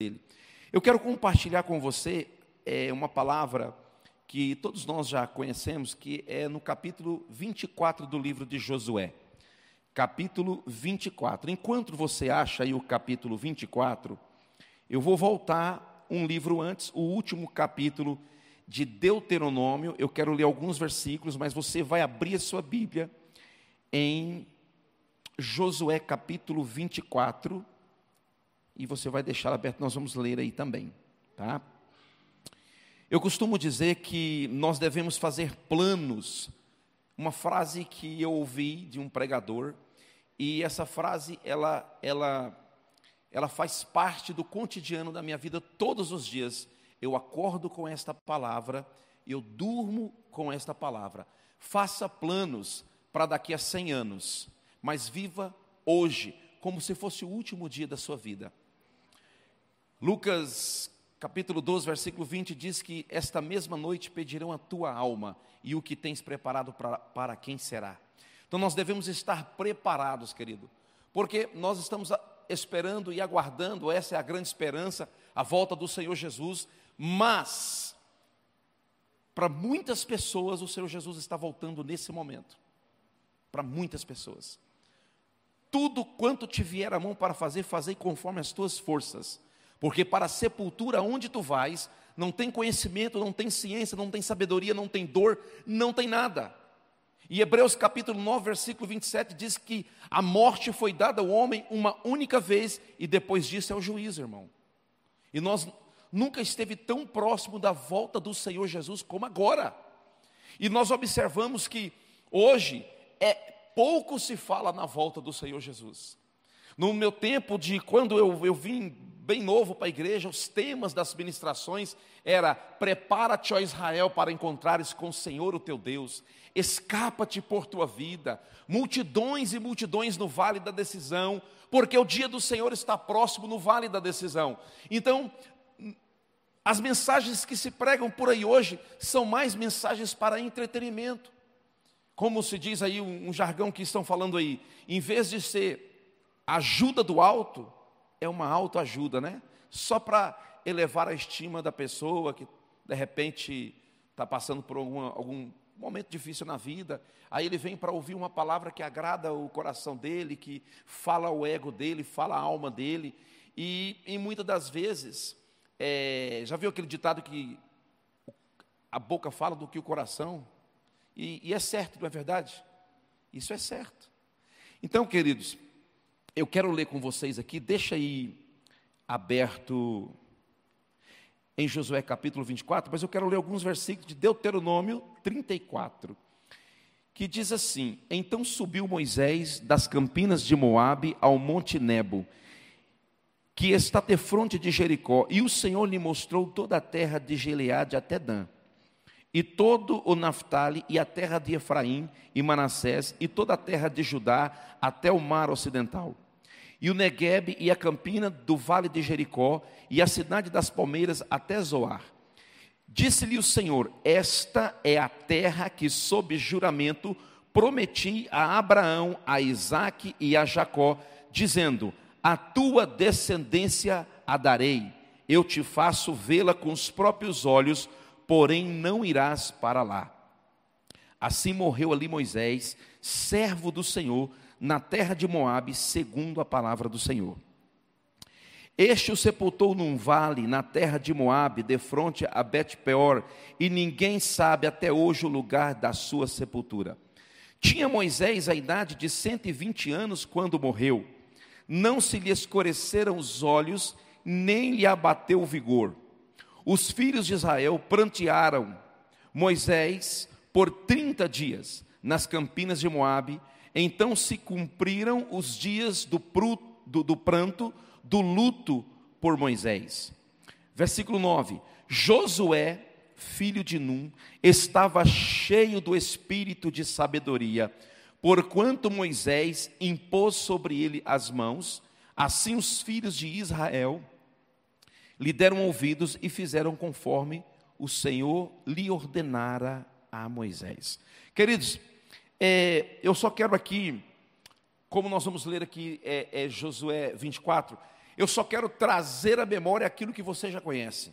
dele. Eu quero compartilhar com você é, uma palavra que todos nós já conhecemos, que é no capítulo 24 do livro de Josué. Capítulo 24. Enquanto você acha aí o capítulo 24, eu vou voltar um livro antes, o último capítulo de Deuteronômio. Eu quero ler alguns versículos, mas você vai abrir a sua Bíblia em Josué capítulo 24 e você vai deixar aberto, nós vamos ler aí também, tá? Eu costumo dizer que nós devemos fazer planos. Uma frase que eu ouvi de um pregador, e essa frase ela ela ela faz parte do cotidiano da minha vida todos os dias. Eu acordo com esta palavra, eu durmo com esta palavra. Faça planos para daqui a 100 anos, mas viva hoje como se fosse o último dia da sua vida. Lucas capítulo 12, versículo 20 diz que esta mesma noite pedirão a tua alma e o que tens preparado para, para quem será. Então nós devemos estar preparados, querido, porque nós estamos esperando e aguardando, essa é a grande esperança, a volta do Senhor Jesus, mas para muitas pessoas o Senhor Jesus está voltando nesse momento. Para muitas pessoas. Tudo quanto te vier a mão para fazer, fazei conforme as tuas forças porque para a sepultura onde tu vais, não tem conhecimento, não tem ciência, não tem sabedoria, não tem dor, não tem nada. E Hebreus capítulo 9, versículo 27 diz que a morte foi dada ao homem uma única vez e depois disso é o juízo, irmão. E nós nunca esteve tão próximo da volta do Senhor Jesus como agora. E nós observamos que hoje é pouco se fala na volta do Senhor Jesus. No meu tempo de quando eu, eu vim bem novo para a igreja, os temas das ministrações era prepara-te, ó Israel, para encontrares com o Senhor o teu Deus, escapa-te por tua vida, multidões e multidões no vale da decisão, porque o dia do Senhor está próximo no vale da decisão. Então, as mensagens que se pregam por aí hoje são mais mensagens para entretenimento. Como se diz aí um, um jargão que estão falando aí, em vez de ser ajuda do alto, é uma autoajuda, né? Só para elevar a estima da pessoa que de repente está passando por algum, algum momento difícil na vida. Aí ele vem para ouvir uma palavra que agrada o coração dele, que fala o ego dele, fala a alma dele. E, e muitas das vezes, é, já viu aquele ditado que a boca fala do que o coração? E, e é certo, não é verdade? Isso é certo. Então, queridos, eu quero ler com vocês aqui, deixa aí aberto em Josué capítulo 24, mas eu quero ler alguns versículos de Deuteronômio 34, que diz assim: Então subiu Moisés das campinas de Moabe ao monte Nebo, que está de fronte de Jericó, e o Senhor lhe mostrou toda a terra de Gileade até Dan, e todo o Naphtali, e a terra de Efraim e Manassés, e toda a terra de Judá até o mar ocidental e o Negueb e a campina do vale de Jericó, e a cidade das palmeiras até Zoar. Disse-lhe o Senhor: Esta é a terra que, sob juramento, prometi a Abraão, a Isaque e a Jacó, dizendo: A tua descendência a darei, eu te faço vê-la com os próprios olhos, porém não irás para lá. Assim morreu ali Moisés, servo do Senhor, na terra de Moabe, segundo a palavra do Senhor. Este o sepultou num vale na terra de Moabe, de fronte a Bet-peor, e ninguém sabe até hoje o lugar da sua sepultura. Tinha Moisés a idade de 120 anos quando morreu. Não se lhe escureceram os olhos, nem lhe abateu o vigor. Os filhos de Israel prantearam Moisés por 30 dias nas campinas de Moabe, então se cumpriram os dias do, pru, do, do pranto, do luto por Moisés. Versículo 9: Josué, filho de Num, estava cheio do espírito de sabedoria, porquanto Moisés impôs sobre ele as mãos, assim os filhos de Israel lhe deram ouvidos e fizeram conforme o Senhor lhe ordenara a Moisés. Queridos, é, eu só quero aqui, como nós vamos ler aqui é, é Josué 24, Eu só quero trazer à memória aquilo que você já conhece.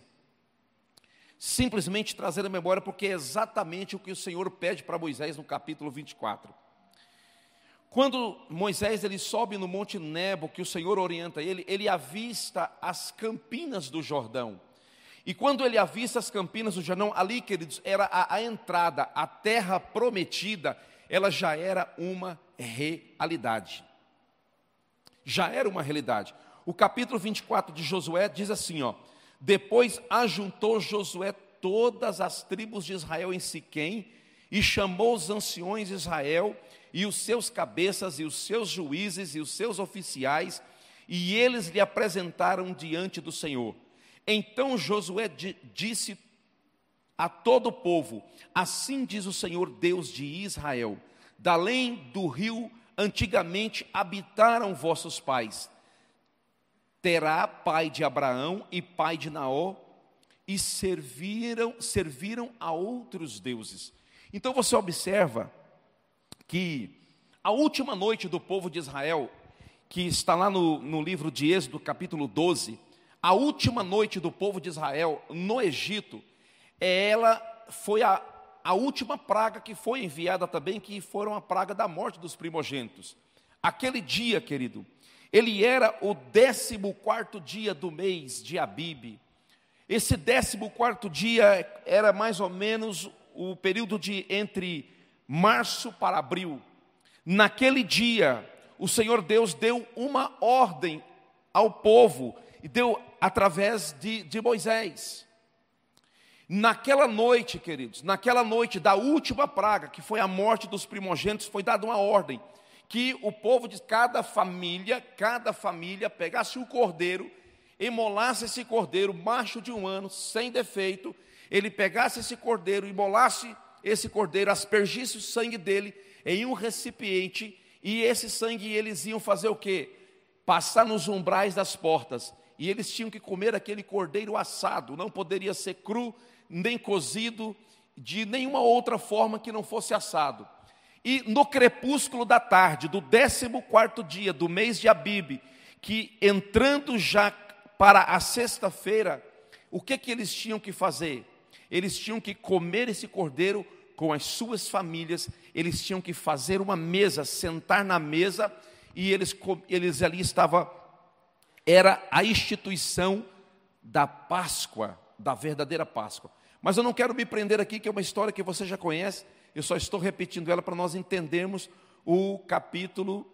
Simplesmente trazer à memória, porque é exatamente o que o Senhor pede para Moisés no capítulo 24. Quando Moisés ele sobe no Monte Nebo, que o Senhor orienta ele, ele avista as campinas do Jordão. E quando ele avista as campinas do Jordão, ali, queridos, era a, a entrada, a terra prometida, ela já era uma realidade. Já era uma realidade. O capítulo 24 de Josué diz assim, ó: Depois ajuntou Josué todas as tribos de Israel em Siquém e chamou os anciões de Israel e os seus cabeças e os seus juízes e os seus oficiais, e eles lhe apresentaram diante do Senhor. Então Josué disse a todo o povo: Assim diz o Senhor Deus de Israel: Da além do rio antigamente habitaram vossos pais. Terá pai de Abraão e pai de Naó, e serviram, serviram a outros deuses. Então você observa que a última noite do povo de Israel, que está lá no, no livro de Êxodo, capítulo 12, a última noite do povo de Israel no Egito, ela foi a, a última praga que foi enviada também, que foram a praga da morte dos primogênitos. Aquele dia, querido, ele era o décimo quarto dia do mês de Abibe. Esse décimo quarto dia era mais ou menos o período de entre março para abril. Naquele dia, o Senhor Deus deu uma ordem ao povo e deu através de, de Moisés. Naquela noite, queridos, naquela noite da última praga, que foi a morte dos primogênitos, foi dada uma ordem que o povo de cada família, cada família pegasse o cordeiro, emolasse esse cordeiro, macho de um ano, sem defeito, ele pegasse esse cordeiro, emolasse esse cordeiro, aspergisse o sangue dele em um recipiente, e esse sangue eles iam fazer o quê? Passar nos umbrais das portas e eles tinham que comer aquele cordeiro assado, não poderia ser cru, nem cozido, de nenhuma outra forma que não fosse assado. E no crepúsculo da tarde, do 14 dia do mês de Abibe, que entrando já para a sexta-feira, o que que eles tinham que fazer? Eles tinham que comer esse cordeiro com as suas famílias, eles tinham que fazer uma mesa, sentar na mesa, e eles, eles ali estavam era a instituição da Páscoa, da verdadeira Páscoa. Mas eu não quero me prender aqui, que é uma história que você já conhece, eu só estou repetindo ela para nós entendermos o capítulo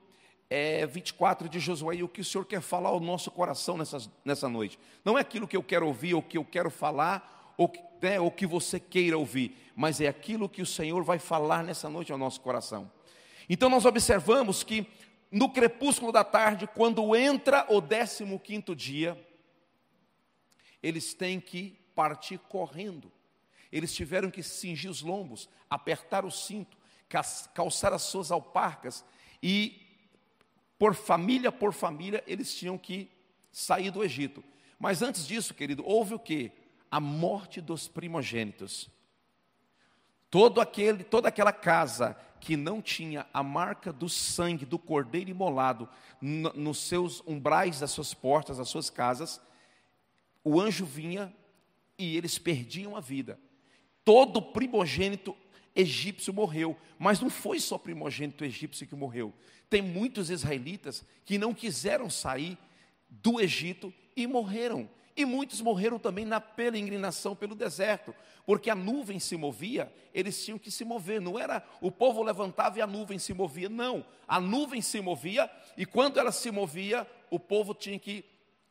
é, 24 de Josué e o que o Senhor quer falar ao nosso coração nessa, nessa noite. Não é aquilo que eu quero ouvir, ou que eu quero falar, ou, né, ou que você queira ouvir, mas é aquilo que o Senhor vai falar nessa noite ao nosso coração. Então nós observamos que no crepúsculo da tarde, quando entra o décimo quinto dia, eles têm que partir correndo. Eles tiveram que cingir os lombos, apertar o cinto, calçar as suas alparcas e, por família por família, eles tinham que sair do Egito. Mas antes disso, querido, houve o que? A morte dos primogênitos. Todo aquele, toda aquela casa que não tinha a marca do sangue do cordeiro imolado nos seus umbrais das suas portas, das suas casas, o anjo vinha e eles perdiam a vida. Todo primogênito egípcio morreu, mas não foi só primogênito egípcio que morreu. Tem muitos israelitas que não quiseram sair do Egito e morreram. E muitos morreram também na peregrinação pelo deserto, porque a nuvem se movia, eles tinham que se mover, não era o povo levantava e a nuvem se movia, não. A nuvem se movia e quando ela se movia, o povo tinha que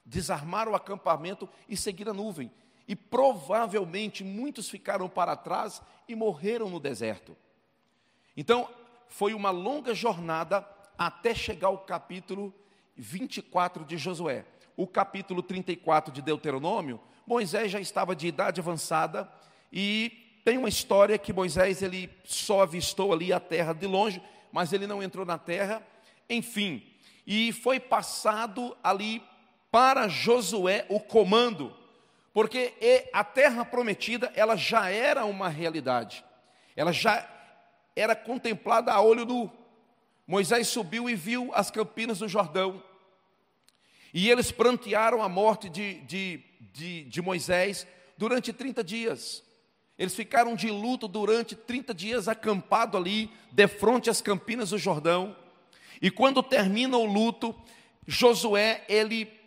desarmar o acampamento e seguir a nuvem. E provavelmente muitos ficaram para trás e morreram no deserto. Então, foi uma longa jornada até chegar ao capítulo 24 de Josué o capítulo 34 de Deuteronômio, Moisés já estava de idade avançada e tem uma história que Moisés ele só avistou ali a terra de longe, mas ele não entrou na terra, enfim, e foi passado ali para Josué o comando, porque a terra prometida ela já era uma realidade, ela já era contemplada a olho nu. Moisés subiu e viu as campinas do Jordão, E eles prantearam a morte de, de, de, de Moisés durante 30 dias. Eles ficaram de luto durante 30 dias acampado ali, de frente às campinas do Jordão. E quando termina o luto, Josué, ele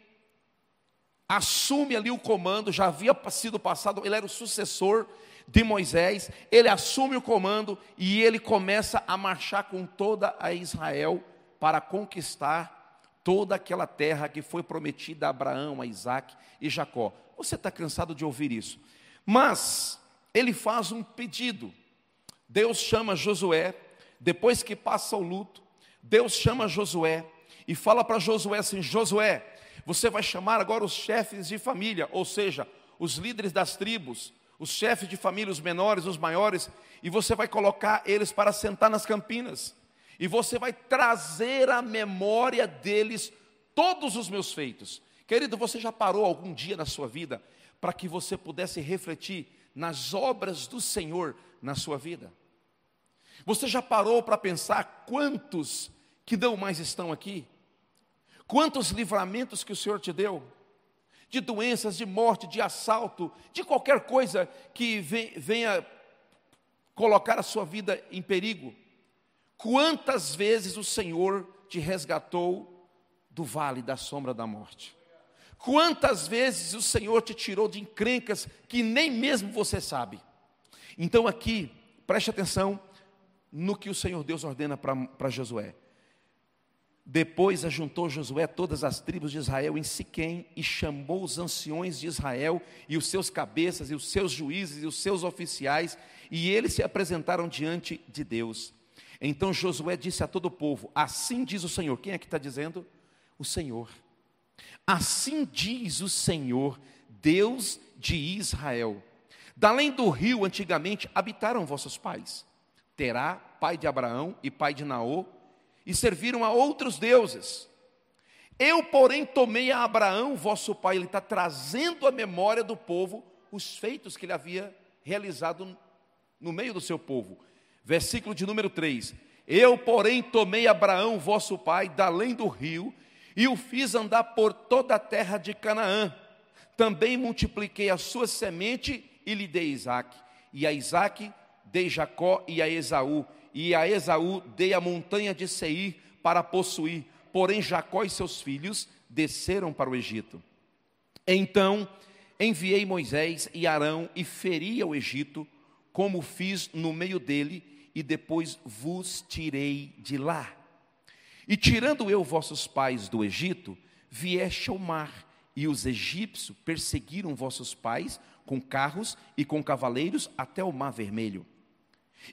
assume ali o comando, já havia sido passado, ele era o sucessor de Moisés, ele assume o comando e ele começa a marchar com toda a Israel para conquistar toda aquela terra que foi prometida a Abraão, a Isaac e Jacó. Você está cansado de ouvir isso. Mas ele faz um pedido. Deus chama Josué, depois que passa o luto, Deus chama Josué e fala para Josué assim: Josué, você vai chamar agora os chefes de família, ou seja, os líderes das tribos, os chefes de família, os menores, os maiores, e você vai colocar eles para sentar nas campinas, e você vai trazer à memória deles todos os meus feitos. Querido, você já parou algum dia na sua vida para que você pudesse refletir nas obras do Senhor na sua vida? Você já parou para pensar quantos que não mais estão aqui? Quantos livramentos que o Senhor te deu? De doenças, de morte, de assalto, de qualquer coisa que venha colocar a sua vida em perigo. Quantas vezes o Senhor te resgatou do vale da sombra da morte? Quantas vezes o Senhor te tirou de encrencas que nem mesmo você sabe? Então aqui, preste atenção no que o Senhor Deus ordena para Josué. Depois ajuntou Josué todas as tribos de Israel em Siquém e chamou os anciões de Israel e os seus cabeças e os seus juízes e os seus oficiais, e eles se apresentaram diante de Deus. Então Josué disse a todo o povo: Assim diz o Senhor. Quem é que está dizendo? O Senhor. Assim diz o Senhor, Deus de Israel. Da além do rio, antigamente habitaram vossos pais. Terá, pai de Abraão e pai de Naô, e serviram a outros deuses. Eu, porém, tomei a Abraão, vosso pai, ele está trazendo à memória do povo os feitos que ele havia realizado no meio do seu povo. Versículo de número 3: Eu, porém, tomei Abraão, vosso pai, da além do rio, e o fiz andar por toda a terra de Canaã. Também multipliquei a sua semente e lhe dei Isaac. E a Isaac dei Jacó e a Esaú e a Esaú dei a montanha de Seir para possuir, porém Jacó e seus filhos desceram para o Egito. Então enviei Moisés e Arão e feri ao Egito, como fiz no meio dele, e depois vos tirei de lá. E tirando eu vossos pais do Egito, vieste ao mar, e os egípcios perseguiram vossos pais com carros e com cavaleiros até o mar vermelho.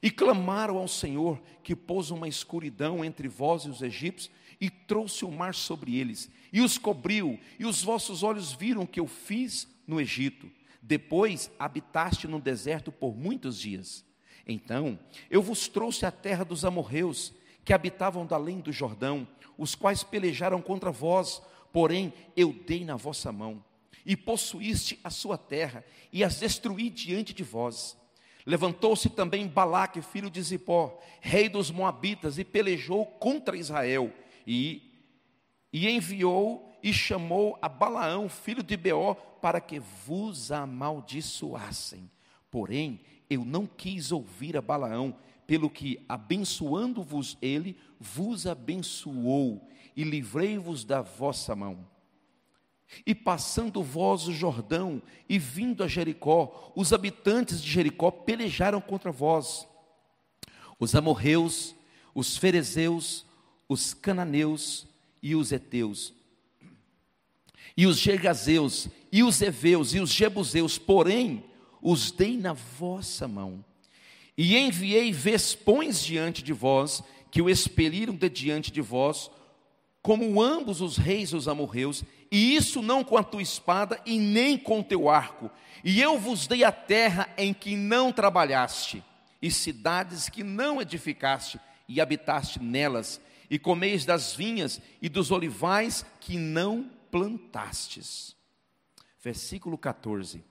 E clamaram ao Senhor, que pôs uma escuridão entre vós e os egípcios, e trouxe o mar sobre eles, e os cobriu, e os vossos olhos viram o que eu fiz no Egito. Depois habitaste no deserto por muitos dias. Então eu vos trouxe a terra dos amorreus, que habitavam da além do Jordão, os quais pelejaram contra vós, porém eu dei na vossa mão, e possuíste a sua terra, e as destruí diante de vós. Levantou-se também Balaque, filho de Zipó, rei dos Moabitas, e pelejou contra Israel, e, e enviou e chamou a Balaão, filho de Beó, para que vos amaldiçoassem. Porém, eu não quis ouvir a Balaão, pelo que, abençoando-vos ele, vos abençoou, e livrei-vos da vossa mão. E passando vós o Jordão e vindo a Jericó, os habitantes de Jericó pelejaram contra vós. Os amorreus, os ferezeus, os cananeus e os heteus. E os gergazeus, e os heveus, e os jebuseus, porém, os dei na vossa mão. E enviei vespões diante de vós, que o expeliram de diante de vós, como ambos os reis os amorreus, e isso não com a tua espada e nem com o teu arco. E eu vos dei a terra em que não trabalhaste, e cidades que não edificaste, e habitaste nelas, e comeis das vinhas e dos olivais que não plantastes. Versículo 14.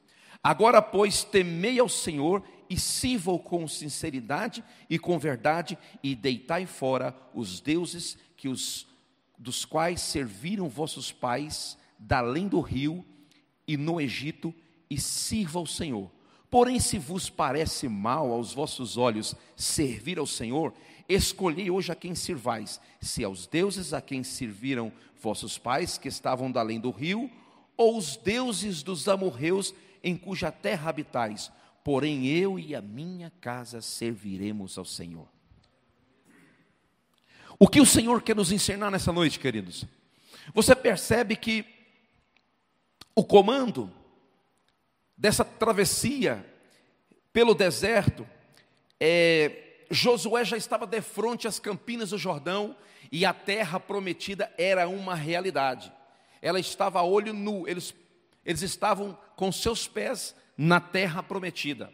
Agora, pois, temei ao Senhor e sirva-o com sinceridade e com verdade, e deitai fora os deuses que os dos quais serviram vossos pais, da além do rio e no Egito, e sirva ao Senhor. Porém, se vos parece mal aos vossos olhos servir ao Senhor, escolhei hoje a quem sirvais, se aos deuses a quem serviram vossos pais, que estavam da além do rio, ou os deuses dos amorreus, em cuja terra habitais. Porém, eu e a minha casa serviremos ao Senhor. O que o Senhor quer nos ensinar nessa noite, queridos? Você percebe que o comando dessa travessia pelo deserto, é, Josué já estava de frente às campinas do Jordão e a terra prometida era uma realidade. Ela estava a olho nu, eles, eles estavam com seus pés na terra prometida.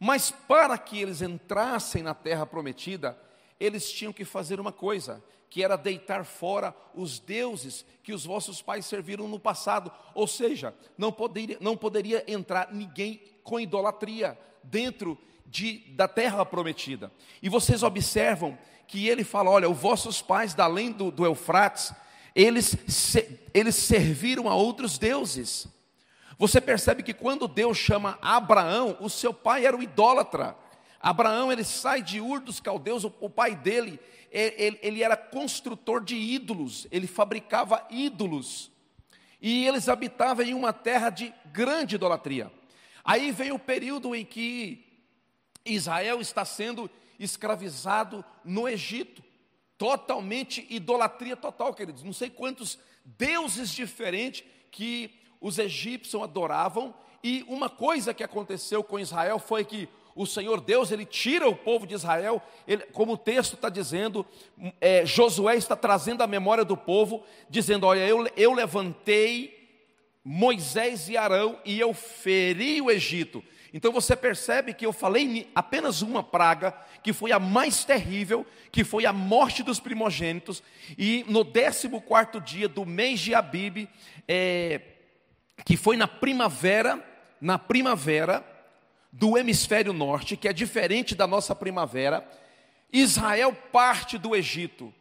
Mas para que eles entrassem na terra prometida, eles tinham que fazer uma coisa, que era deitar fora os deuses que os vossos pais serviram no passado. Ou seja, não poderia, não poderia entrar ninguém com idolatria dentro de, da terra prometida. E vocês observam que ele fala: olha, os vossos pais, da além do, do Eufrates, eles, se, eles serviram a outros deuses. Você percebe que quando Deus chama Abraão, o seu pai era o idólatra. Abraão ele sai de Ur dos Caldeus, o, pai dele, ele, ele era construtor de ídolos, ele fabricava ídolos. E eles habitavam em uma terra de grande idolatria. Aí vem o período em que Israel está sendo escravizado no Egito. Totalmente idolatria total, queridos. Não sei quantos deuses diferentes que os egípcios adoravam. E uma coisa que aconteceu com Israel foi que o Senhor Deus, ele tira o povo de Israel, ele, como o texto está dizendo, é, Josué está trazendo a memória do povo, dizendo: Olha, eu, eu levantei Moisés e Arão e eu feri o Egito. Então você percebe que eu falei apenas uma praga, que foi a mais terrível, que foi a morte dos primogênitos, e no 14 quarto dia do mês de Abib, é, que foi na primavera, na primavera, do hemisfério norte, que é diferente da nossa primavera, Israel parte do Egito.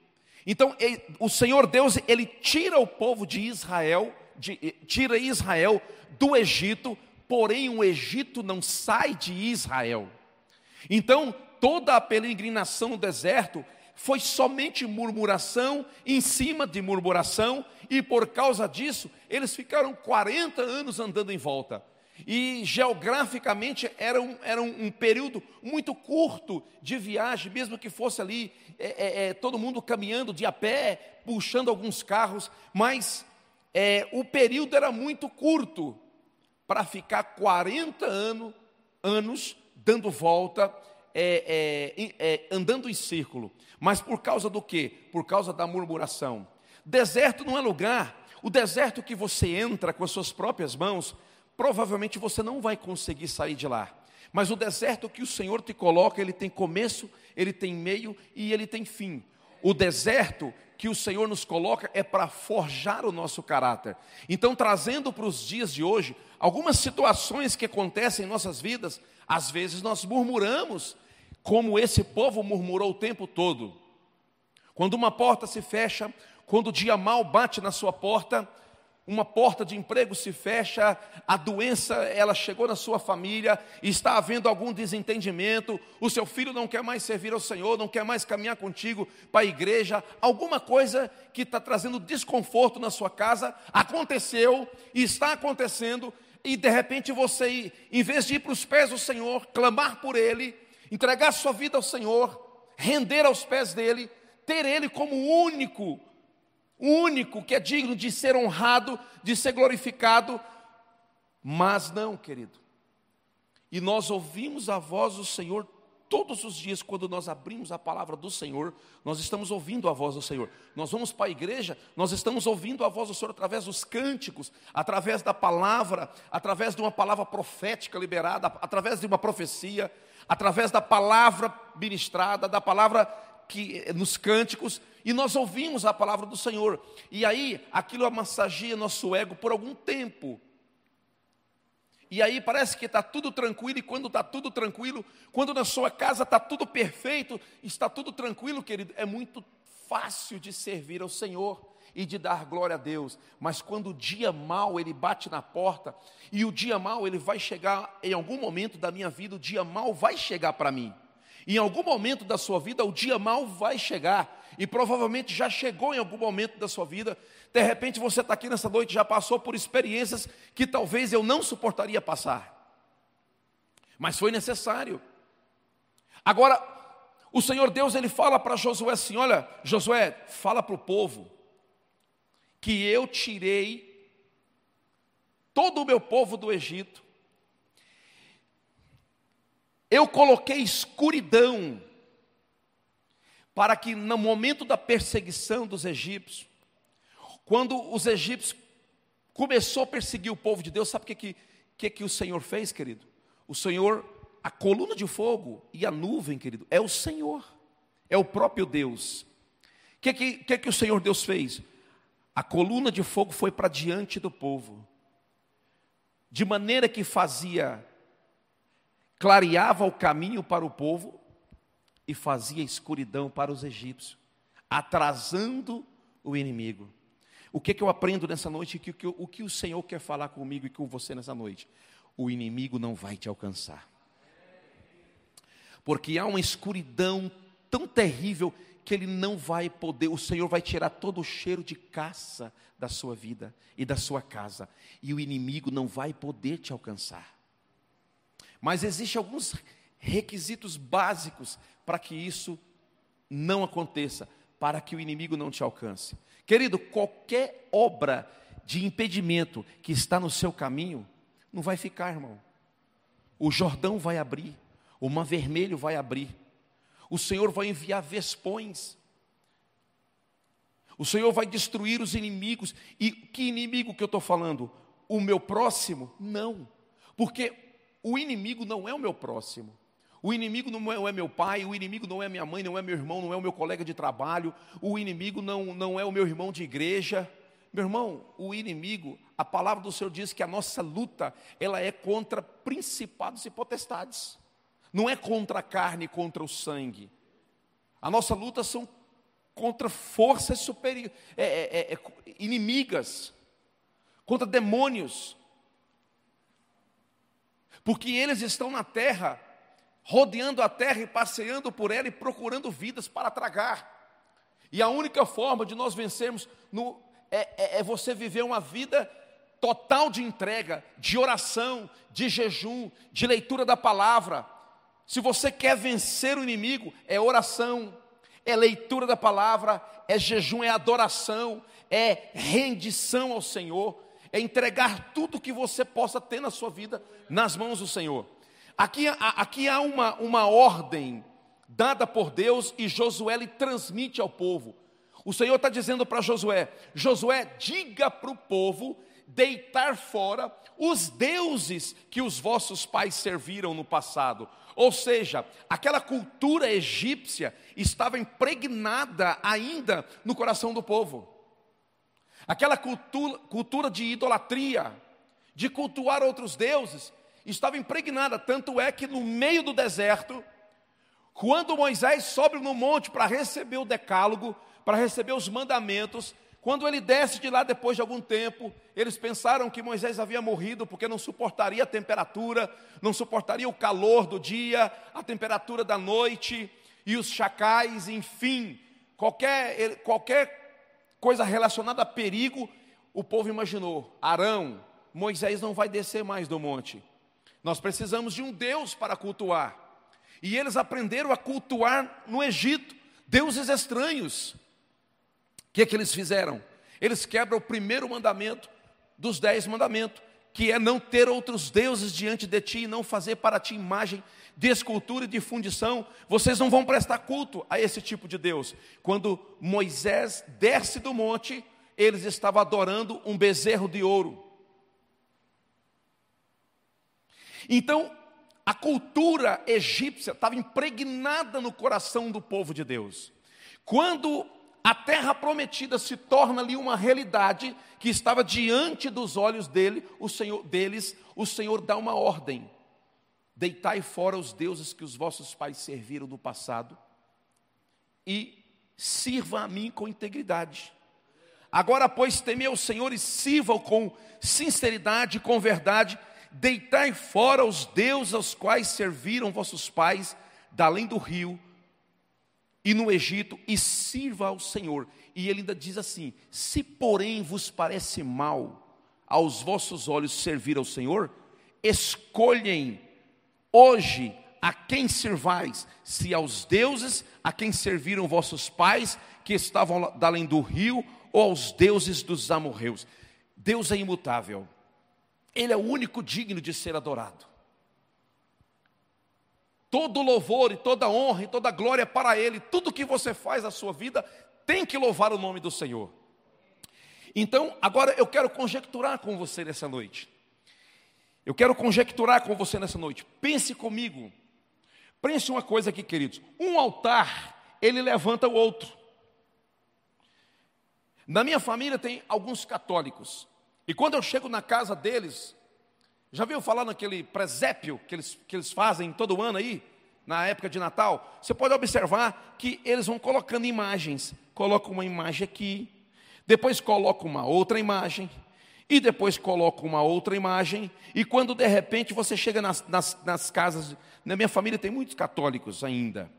Então, o Senhor Deus, ele tira o povo de Israel, de, tira Israel do Egito, porém o Egito não sai de Israel. Então, toda a peregrinação no deserto foi somente murmuração em cima de murmuração, e por causa disso, eles ficaram 40 anos andando em volta. E geograficamente era um, era um, período muito curto de viagem, mesmo que fosse ali é, é, é, todo mundo caminhando de a pé, puxando alguns carros, mas é, o período era muito curto para ficar 40 ano, anos dando volta, é, é, andando em círculo. Mas por causa do quê? Por causa da murmuração. Deserto não é lugar. O deserto que você entra com as suas próprias mãos provavelmente você não vai conseguir sair de lá. Mas o deserto que o Senhor te coloca, ele tem começo, ele tem meio e ele tem fim. O deserto que o Senhor nos coloca é para forjar o nosso caráter. Então, trazendo para os dias de hoje, algumas situações que acontecem em nossas vidas, às vezes nós murmuramos, como esse povo murmurou o tempo todo. Quando uma porta se fecha, quando o dia mal bate na sua porta, uma porta de emprego se fecha, a doença ela chegou na sua família, está havendo algum desentendimento, o seu filho não quer mais servir ao Senhor, não quer mais caminhar contigo para a igreja, alguma coisa que está trazendo desconforto na sua casa aconteceu e está acontecendo, e de repente você, em vez de ir para os pés do Senhor, clamar por Ele, entregar sua vida ao Senhor, render aos pés dele, ter Ele como único único que é digno de ser honrado, de ser glorificado, mas não, querido. E nós ouvimos a voz do Senhor todos os dias, quando nós abrimos a palavra do Senhor, nós estamos ouvindo a voz do Senhor. Nós vamos para a igreja, nós estamos ouvindo a voz do Senhor através dos cânticos, através da palavra, através de uma palavra profética liberada, através de uma profecia, através da palavra ministrada, da palavra que nos cânticos, e nós ouvimos a palavra do Senhor, e aí aquilo massageia nosso ego por algum tempo. E aí parece que está tudo tranquilo, e quando está tudo tranquilo, quando na sua casa está tudo perfeito, está tudo tranquilo, querido, é muito fácil de servir ao Senhor e de dar glória a Deus, mas quando o dia mal ele bate na porta, e o dia mal ele vai chegar em algum momento da minha vida, o dia mal vai chegar para mim. Em algum momento da sua vida, o dia mal vai chegar, e provavelmente já chegou em algum momento da sua vida. De repente você está aqui nessa noite, já passou por experiências que talvez eu não suportaria passar, mas foi necessário. Agora, o Senhor Deus ele fala para Josué assim: Olha, Josué, fala para o povo que eu tirei todo o meu povo do Egito, eu coloquei escuridão, para que no momento da perseguição dos egípcios, quando os egípcios começou a perseguir o povo de Deus, sabe o que, que, que, o Senhor fez, querido? O Senhor, a coluna de fogo e a nuvem, querido, é o Senhor, é o próprio Deus. O que, que, que, que o Senhor Deus fez? A coluna de fogo foi para diante do povo, de maneira que fazia, clareava o caminho para o povo e fazia escuridão para os egípcios, atrasando o inimigo. O que, que eu aprendo nessa noite? O que, o que o Senhor quer falar comigo e com você nessa noite? O inimigo não vai te alcançar, porque há uma escuridão tão terrível que ele não vai poder, o Senhor vai tirar todo o cheiro de caça da sua vida e da sua casa, e o inimigo não vai poder te alcançar. Mas existem alguns requisitos básicos para que isso não aconteça, para que o inimigo não te alcance. Querido, qualquer obra de impedimento que está no seu caminho, não vai ficar, irmão. O Jordão vai abrir, o Mar Vermelho vai abrir, o Senhor vai enviar vespões. O Senhor vai destruir os inimigos. E que inimigo que eu estou falando? O meu próximo? Não. Porque o inimigo não é o meu próximo. O inimigo não é, meu pai, o inimigo não é minha mãe, não é meu irmão, não é o meu colega de trabalho, o inimigo não, não é o meu irmão de igreja. Meu irmão, o inimigo, a palavra do Senhor diz que a nossa luta, ela é contra principados e potestades não é contra a carne, contra o sangue. A nossa luta são contra forças superiores, é, é, é, é, inimigas, contra demônios, porque eles estão na terra, rodeando a terra e passeando por ela e procurando vidas para tragar. E a única forma de nós vencermos no, é, é, é você viver uma vida total de entrega, de oração, de jejum, de leitura da palavra, se você quer vencer o inimigo, é oração, é leitura da palavra, é jejum, é adoração, é rendição ao Senhor, é entregar tudo que você possa ter na sua vida nas mãos do Senhor. Aqui, aqui há uma, uma ordem dada por Deus e Josué lhe transmite ao povo. O Senhor está dizendo para Josué: Josué, diga para o povo deitar fora os deuses que os vossos pais serviram no passado. Ou seja, aquela cultura egípcia estava impregnada ainda no coração do povo. Aquela cultura, cultura de idolatria, de cultuar outros deuses, estava impregnada. Tanto é que no meio do deserto, quando Moisés sobe no monte para receber o decálogo, para receber os mandamentos, quando ele desce de lá depois de algum tempo, eles pensaram que Moisés havia morrido porque não suportaria a temperatura, não suportaria o calor do dia, a temperatura da noite e os chacais, enfim, qualquer, qualquer coisa relacionada a perigo, o povo imaginou: Arão, Moisés não vai descer mais do monte. Nós precisamos de um Deus para cultuar. E eles aprenderam a cultuar no Egito, deuses estranhos que é que eles fizeram? Eles quebram o primeiro mandamento dos dez mandamentos, que é não ter outros deuses diante de ti e não fazer para ti imagem de escultura e de fundição. Vocês não vão prestar culto a esse tipo de Deus. Quando Moisés desce do monte, eles estavam adorando um bezerro de ouro. Então, a cultura egípcia estava impregnada no coração do povo de Deus. Quando a terra prometida se torna ali uma realidade que estava diante dos olhos dele, o Senhor deles, o Senhor dá uma ordem: deitai fora os deuses que os vossos pais serviram no passado e sirva a mim com integridade. Agora, pois, temei o Senhor e sirva-o com sinceridade e com verdade. Deitai fora os deuses aos quais serviram vossos pais, da além do rio e no Egito, e sirva ao Senhor. E ele ainda diz assim: Se porém vos parece mal aos vossos olhos servir ao Senhor, escolhem hoje a quem servais, se aos deuses a quem serviram vossos pais, que estavam além do rio, ou aos deuses dos amorreus. Deus é imutável, Ele é o único digno de ser adorado. Todo louvor e toda honra e toda glória para Ele, tudo que você faz na sua vida tem que louvar o nome do Senhor. Então, agora eu quero conjecturar com você nessa noite. Eu quero conjecturar com você nessa noite. Pense comigo. Pense uma coisa aqui, queridos. Um altar, ele levanta o outro. Na minha família tem alguns católicos. E quando eu chego na casa deles, já viu falar naquele presépio que eles, que eles fazem todo ano aí, na época de Natal? Você pode observar que eles vão colocando imagens. Coloca uma imagem aqui, depois coloca uma outra imagem, e depois coloca uma outra imagem, e quando de repente você chega nas, nas, nas casas, na minha família tem muitos católicos ainda.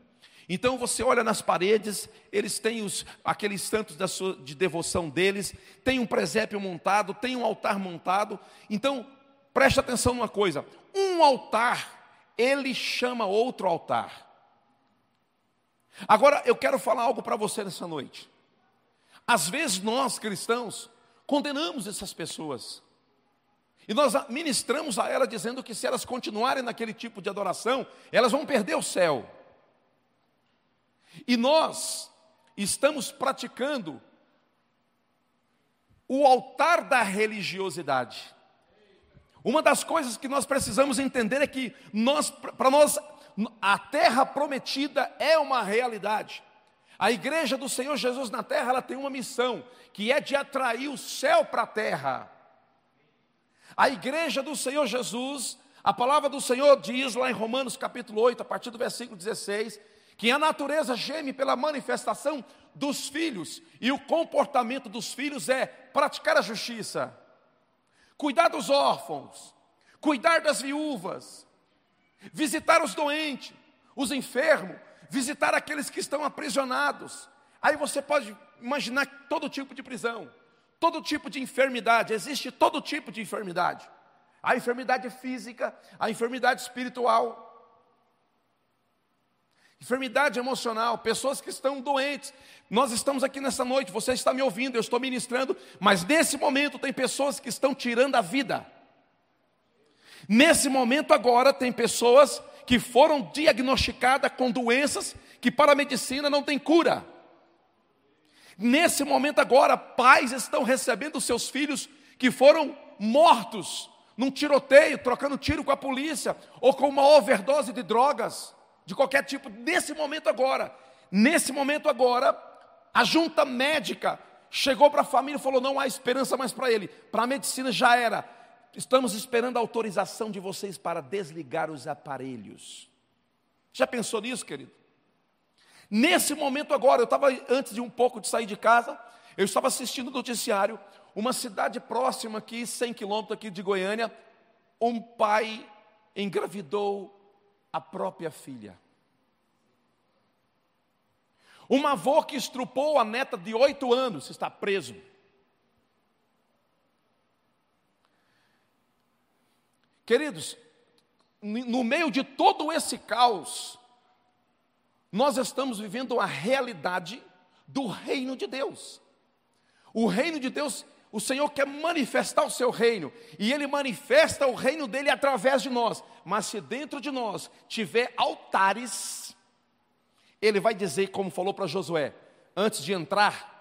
Então você olha nas paredes, eles têm os, aqueles santos sua, de devoção deles, tem um presépio montado, tem um altar montado. Então, preste atenção numa coisa: um altar, ele chama outro altar. Agora, eu quero falar algo para você nessa noite. Às vezes nós cristãos condenamos essas pessoas. E nós ministramos a elas dizendo que se elas continuarem naquele tipo de adoração, elas vão perder o céu. E nós estamos praticando o altar da religiosidade. Uma das coisas que nós precisamos entender é que nós, para nós, a terra prometida é uma realidade. A igreja do Senhor Jesus na terra, ela tem uma missão, que é de atrair o céu para a terra. A igreja do Senhor Jesus, a palavra do Senhor diz lá em Romanos capítulo 8, a partir do versículo 16, que a natureza geme pela manifestação dos filhos, e o comportamento dos filhos é praticar a justiça, cuidar dos órfãos, cuidar das viúvas, visitar os doentes, os enfermos, visitar aqueles que estão aprisionados. Aí você pode imaginar todo tipo de prisão, todo tipo de enfermidade, existe todo tipo de enfermidade. A enfermidade física, a enfermidade espiritual, enfermidade emocional, pessoas que estão doentes. Nós estamos aqui nessa noite, você está me ouvindo, eu estou ministrando, mas nesse momento tem pessoas que estão tirando a vida. Nesse momento agora tem pessoas que foram diagnosticadas com doenças que para a medicina não tem cura. Nesse momento agora, pais estão recebendo seus filhos que foram mortos num tiroteio, trocando tiro com a polícia, ou com uma overdose de drogas, de qualquer tipo, nesse momento agora. Nesse momento agora, a junta médica chegou para a família e falou: não há esperança mais para ele. Para a medicina já era. Estamos esperando a autorização de vocês para desligar os aparelhos. Já pensou nisso, querido? Nesse momento agora, eu estava antes de um pouco de sair de casa, eu estava assistindo o noticiário, uma cidade próxima aqui, 100 quilômetros aqui de Goiânia, um pai engravidou a própria filha. Um avô que estrupou a neta de oito anos está preso. Queridos, no meio de todo esse caos, nós estamos vivendo a realidade do reino de Deus. O reino de Deus, o Senhor quer manifestar o seu reino, e Ele manifesta o reino dele através de nós. Mas se dentro de nós tiver altares, Ele vai dizer, como falou para Josué, antes de entrar,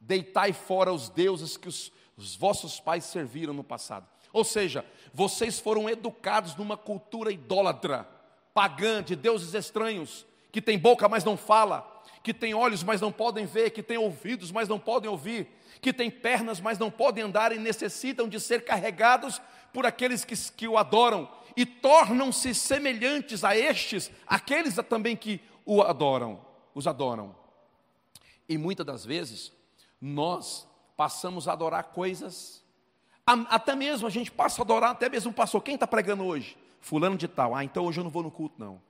deitai fora os deuses que os, os vossos pais serviram no passado. Ou seja, vocês foram educados numa cultura idólatra, pagã, de deuses estranhos, que tem boca, mas não fala, que tem olhos, mas não podem ver, que tem ouvidos, mas não podem ouvir, que tem pernas, mas não podem andar e necessitam de ser carregados por aqueles que, que o adoram e tornam-se semelhantes a estes, aqueles também que o adoram, os adoram. E muitas das vezes, nós passamos a adorar coisas, até mesmo a gente passa a adorar, até mesmo o pastor, quem está pregando hoje? Fulano de tal, ah, então hoje eu não vou no culto, não.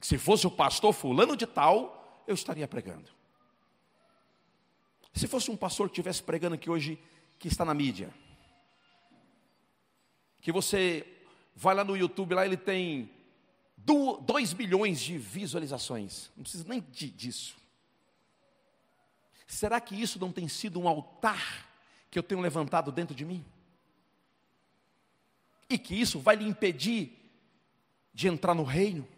Se fosse o pastor Fulano de tal, eu estaria pregando. Se fosse um pastor que estivesse pregando aqui hoje, que está na mídia, que você vai lá no YouTube, lá ele tem 2 milhões de visualizações, não precisa nem de, disso. Será que isso não tem sido um altar que eu tenho levantado dentro de mim? E que isso vai lhe impedir de entrar no reino?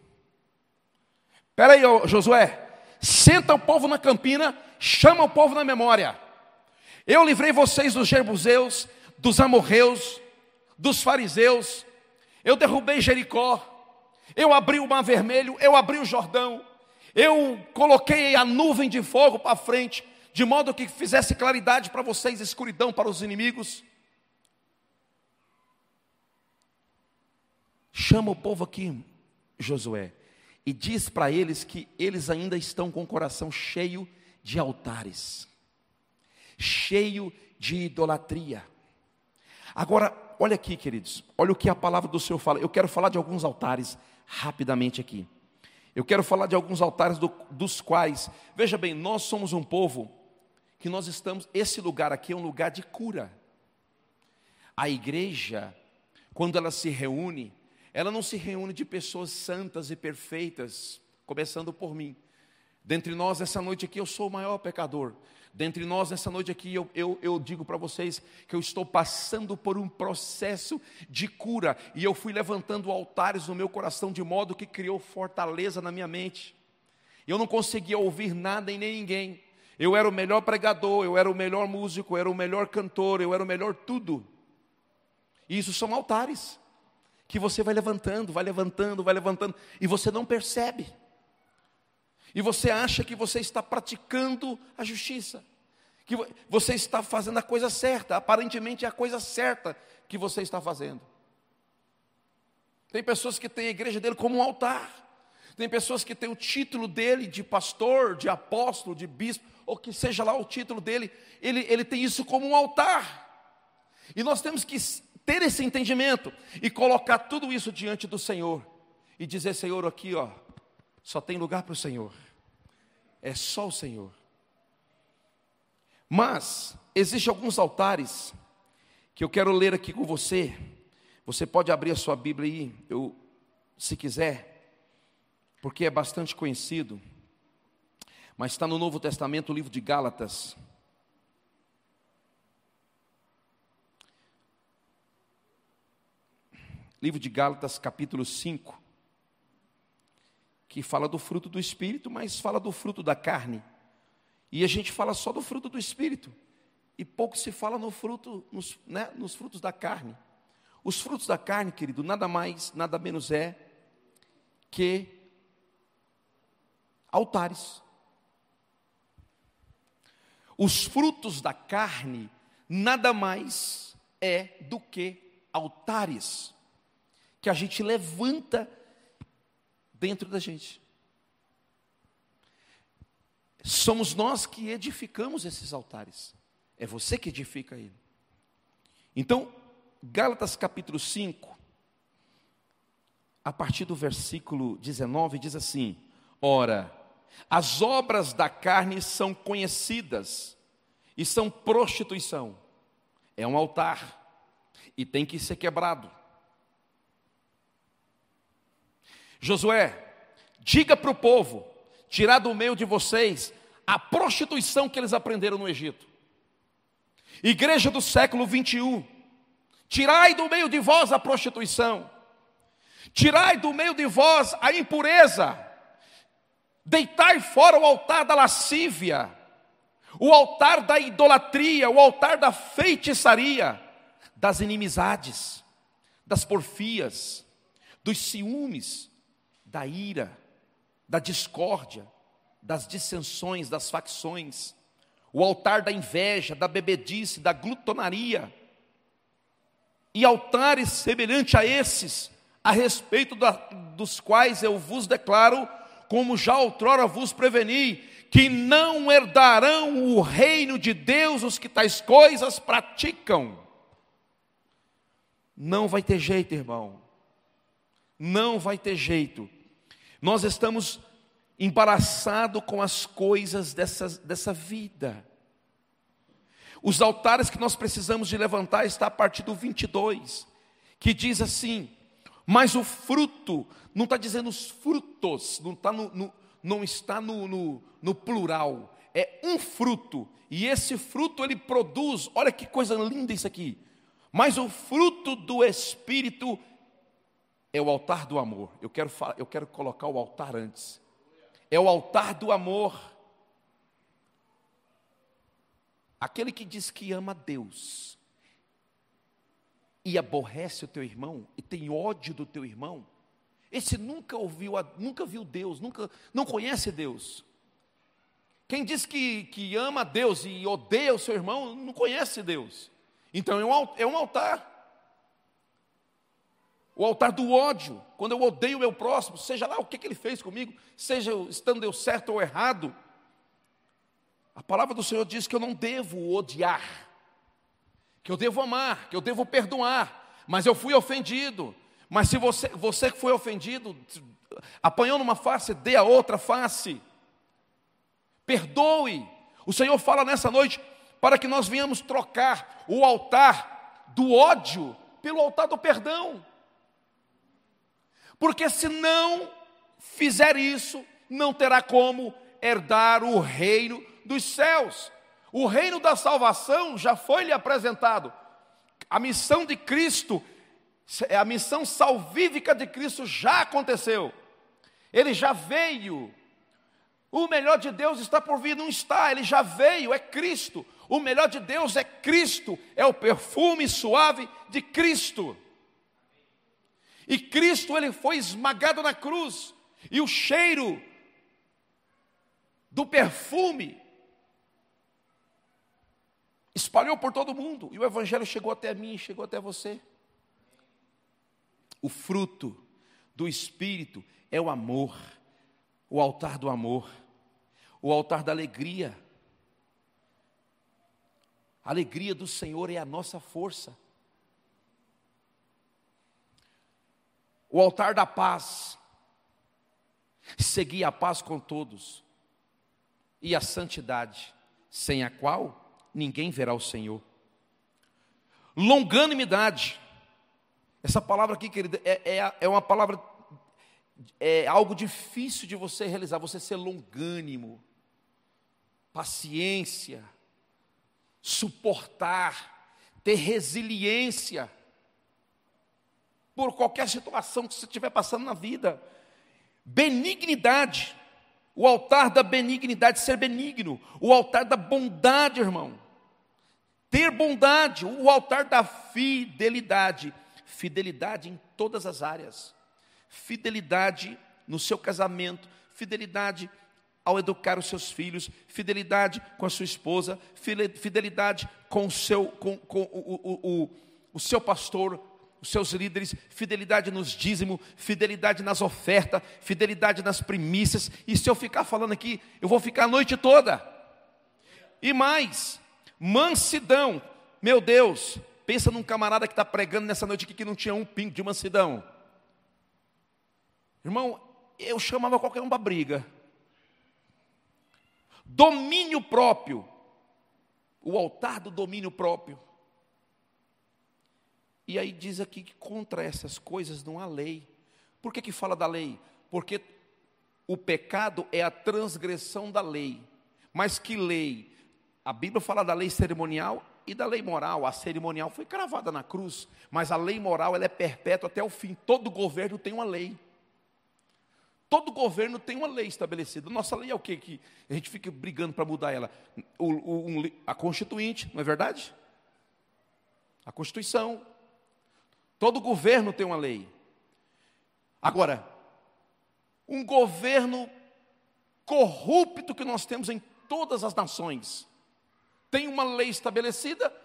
Espera aí, Josué, senta o povo na campina, chama o povo na memória. Eu livrei vocês dos Jebuseus, dos amorreus, dos fariseus, eu derrubei Jericó, eu abri o mar vermelho, eu abri o Jordão, eu coloquei a nuvem de fogo para frente, de modo que fizesse claridade para vocês, escuridão para os inimigos. Chama o povo aqui, Josué, e diz para eles que eles ainda estão com o coração cheio de altares, cheio de idolatria. Agora, olha aqui, queridos, olha o que a palavra do Senhor fala. Eu quero falar de alguns altares rapidamente aqui. Eu quero falar de alguns altares do, dos quais, veja bem, nós somos um povo que nós estamos, esse lugar aqui é um lugar de cura. A igreja, quando ela se reúne, ela não se reúne de pessoas santas e perfeitas, começando por mim. Dentre nós, essa noite aqui, eu sou o maior pecador. Dentre nós, nessa noite aqui, eu, eu, eu digo para vocês que eu estou passando por um processo de cura. E eu fui levantando altares no meu coração, de modo que criou fortaleza na minha mente. Eu não conseguia ouvir nada e nem ninguém. Eu era o melhor pregador, eu era o melhor músico, eu era o melhor cantor, eu era o melhor tudo. E isso são altares que você vai levantando, vai levantando, vai levantando, e você não percebe. E você acha que você está praticando a justiça, que você está fazendo a coisa certa, aparentemente é a coisa certa que você está fazendo. Tem pessoas que têm a igreja dele como um altar, tem pessoas que têm o título dele de pastor, de apóstolo, de bispo, ou que seja lá o título dele, ele, ele tem isso como um altar. E nós temos que ter esse entendimento e colocar tudo isso diante do Senhor e dizer: Senhor, aqui ó, só tem lugar para o Senhor, é só o Senhor. Mas existem alguns altares que eu quero ler aqui com você. Você pode abrir a sua Bíblia aí, eu, se quiser, porque é bastante conhecido mas está no Novo Testamento, o livro de Gálatas. Livro de Gálatas, capítulo 5, que fala do fruto do Espírito, mas fala do fruto da carne. E a gente fala só do fruto do Espírito, e pouco se fala no fruto, nos, né, nos frutos da carne. Os frutos da carne, querido, nada mais, nada menos é que altares. Os frutos da carne nada mais é do que altares que a gente levanta dentro da gente. Somos nós que edificamos esses altares. É você que edifica ele. Então, Gálatas capítulo 5, a partir do versículo 19, diz assim: Ora, as obras da carne são conhecidas e são prostituição. É um altar e tem que ser quebrado. Josué, diga para o povo tirar do meio de vocês a prostituição que eles aprenderam no Egito. Igreja do século 21, tirai do meio de vós a prostituição, tirai do meio de vós a impureza, Deitai fora o altar da lascívia, o altar da idolatria, o altar da feitiçaria, das inimizades, das porfias, dos ciúmes, da ira, da discórdia, das dissensões, das facções, o altar da inveja, da bebedice, da glutonaria, e altares semelhantes a esses, a respeito da, dos quais eu vos declaro como já outrora vos preveni, que não herdarão o reino de Deus os que tais coisas praticam. Não vai ter jeito, irmão. Não vai ter jeito. Nós estamos embaraçados com as coisas dessa, dessa vida. Os altares que nós precisamos de levantar está a partir do 22, que diz assim: mas o fruto, não está dizendo os frutos, não está no, no não está no, no, no plural, é um fruto, e esse fruto ele produz, olha que coisa linda isso aqui, mas o fruto do Espírito é o altar do amor. Eu quero, eu quero colocar o altar antes. É o altar do amor. Aquele que diz que ama Deus e aborrece o teu irmão e tem ódio do teu irmão, esse nunca ouviu, nunca viu Deus, nunca não conhece Deus. Quem diz que, que ama Deus e odeia o seu irmão, não conhece Deus. Então é um, é um altar. O altar do ódio, quando eu odeio o meu próximo, seja lá o que, que ele fez comigo, seja estando eu certo ou errado. A palavra do Senhor diz que eu não devo odiar, que eu devo amar, que eu devo perdoar, mas eu fui ofendido, mas se você, você que foi ofendido, apanhou numa face, dê a outra face. Perdoe. O Senhor fala nessa noite para que nós venhamos trocar o altar do ódio pelo altar do perdão. Porque se não fizer isso, não terá como herdar o reino dos céus. O reino da salvação já foi lhe apresentado. A missão de Cristo é a missão salvífica de Cristo já aconteceu. Ele já veio. O melhor de Deus está por vir, não está, ele já veio, é Cristo. O melhor de Deus é Cristo, é o perfume suave de Cristo. E Cristo, ele foi esmagado na cruz, e o cheiro do perfume espalhou por todo mundo, e o Evangelho chegou até mim, chegou até você. O fruto do Espírito é o amor, o altar do amor, o altar da alegria. A alegria do Senhor é a nossa força. O altar da paz, seguir a paz com todos, e a santidade, sem a qual ninguém verá o Senhor. Longanimidade, essa palavra aqui, querida, é, é, é uma palavra, é algo difícil de você realizar, você ser longânimo, paciência, suportar, ter resiliência por qualquer situação que você estiver passando na vida. Benignidade, o altar da benignidade, ser benigno, o altar da bondade, irmão. Ter bondade, o altar da fidelidade fidelidade em todas as áreas, fidelidade no seu casamento, fidelidade ao educar os seus filhos, fidelidade com a sua esposa, fidelidade com o seu, com, com o, o, o, o seu pastor, os seus líderes, fidelidade nos dízimos, fidelidade nas ofertas, fidelidade nas primícias. E se eu ficar falando aqui, eu vou ficar a noite toda. E mais, mansidão. Meu Deus, Pensa num camarada que está pregando nessa noite aqui que não tinha um pingo de mansidão. Irmão, eu chamava qualquer um para briga. Domínio próprio. O altar do domínio próprio. E aí diz aqui que contra essas coisas não há lei. Por que, que fala da lei? Porque o pecado é a transgressão da lei. Mas que lei? A Bíblia fala da lei cerimonial e da lei moral. A cerimonial foi cravada na cruz, mas a lei moral ela é perpétua até o fim. Todo governo tem uma lei. Todo governo tem uma lei estabelecida. Nossa lei é o quê? Que a gente fica brigando para mudar ela. O, o, a Constituinte, não é verdade? A Constituição. Todo governo tem uma lei. Agora, um governo corrupto que nós temos em todas as nações, tem uma lei estabelecida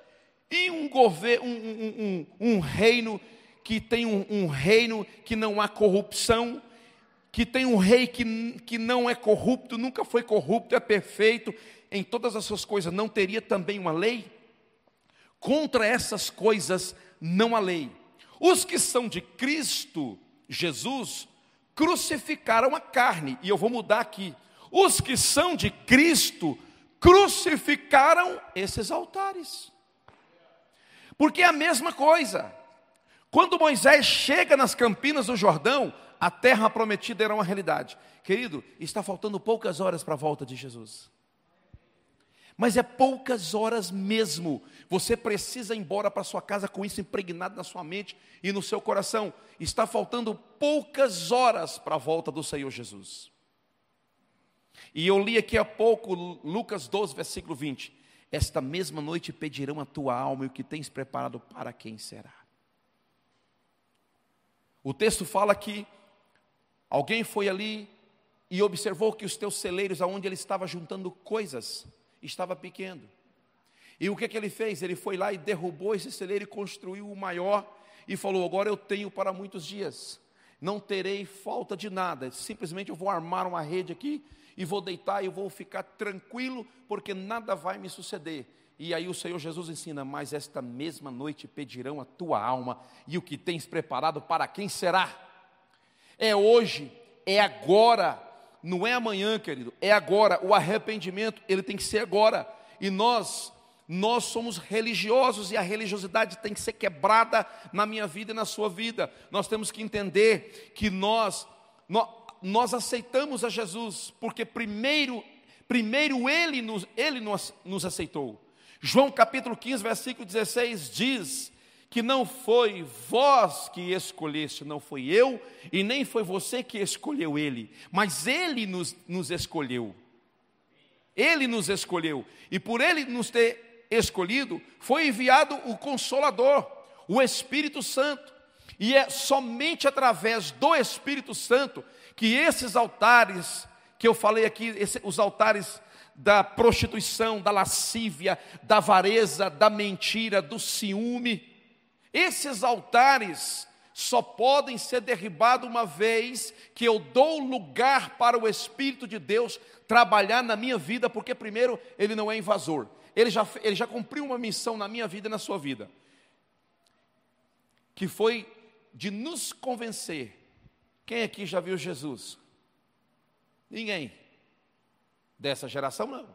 e um governo, um, um, um, um reino que tem um, reino que não há corrupção, que tem um rei que, que não é corrupto, nunca foi corrupto, é perfeito em todas as suas coisas, não teria também uma lei? Contra essas coisas não há lei. Os que são de Cristo Jesus crucificaram a carne, e eu vou mudar aqui. Os que são de Cristo crucificaram esses altares. Porque é a mesma coisa. Quando Moisés chega nas campinas do Jordão, a terra prometida era uma realidade. Querido, está faltando poucas horas para a volta de Jesus. Mas é poucas horas mesmo. Você precisa ir embora para sua casa com isso impregnado na sua mente e no seu coração. Está faltando poucas horas para a volta do Senhor Jesus. E eu li aqui há pouco Lucas 12, versículo 20. Esta mesma noite pedirão a tua alma e o que tens preparado para quem será. O texto fala que alguém foi ali e observou que os teus celeiros, aonde ele estava juntando coisas, estava pequeno. E o que, que ele fez? Ele foi lá e derrubou esse celeiro e construiu o maior e falou: Agora eu tenho para muitos dias, não terei falta de nada, simplesmente eu vou armar uma rede aqui e vou deitar e vou ficar tranquilo, porque nada vai me suceder. E aí o Senhor Jesus ensina: Mas esta mesma noite pedirão a tua alma, e o que tens preparado para quem será? É hoje, é agora, não é amanhã, querido, é agora. O arrependimento, ele tem que ser agora. E nós, nós somos religiosos e a religiosidade tem que ser quebrada na minha vida e na sua vida. Nós temos que entender que nós, nós nós aceitamos a Jesus, porque primeiro, primeiro Ele, nos, ele nos, nos aceitou. João capítulo 15, versículo 16 diz que não foi vós que escolheste, não foi eu, e nem foi você que escolheu Ele, mas Ele nos, nos escolheu. Ele nos escolheu, e por Ele nos ter escolhido, foi enviado o Consolador, o Espírito Santo, e é somente através do Espírito Santo que esses altares que eu falei aqui, esse, os altares da prostituição, da lascívia, da avareza, da mentira, do ciúme, esses altares só podem ser derribados uma vez que eu dou lugar para o Espírito de Deus trabalhar na minha vida, porque primeiro ele não é invasor, ele já, ele já cumpriu uma missão na minha vida e na sua vida, que foi de nos convencer quem aqui já viu Jesus? Ninguém. Dessa geração, não.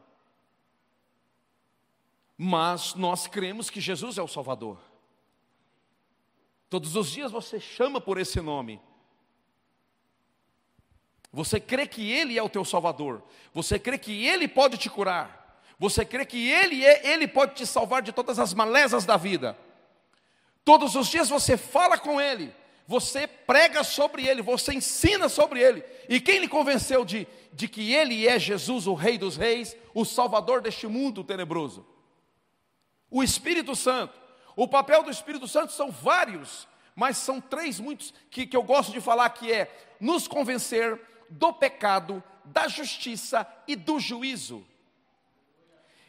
Mas nós cremos que Jesus é o Salvador. Todos os dias você chama por esse nome. Você crê que Ele é o teu Salvador. Você crê que Ele pode te curar. Você crê que Ele é, Ele pode te salvar de todas as malezas da vida. Todos os dias você fala com Ele você prega sobre ele, você ensina sobre ele. E quem lhe convenceu de, de que ele é Jesus, o Rei dos Reis, o Salvador deste mundo tenebroso? O Espírito Santo. O papel do Espírito Santo são vários, mas são três muitos que, que eu gosto de falar que é nos convencer do pecado, da justiça e do juízo.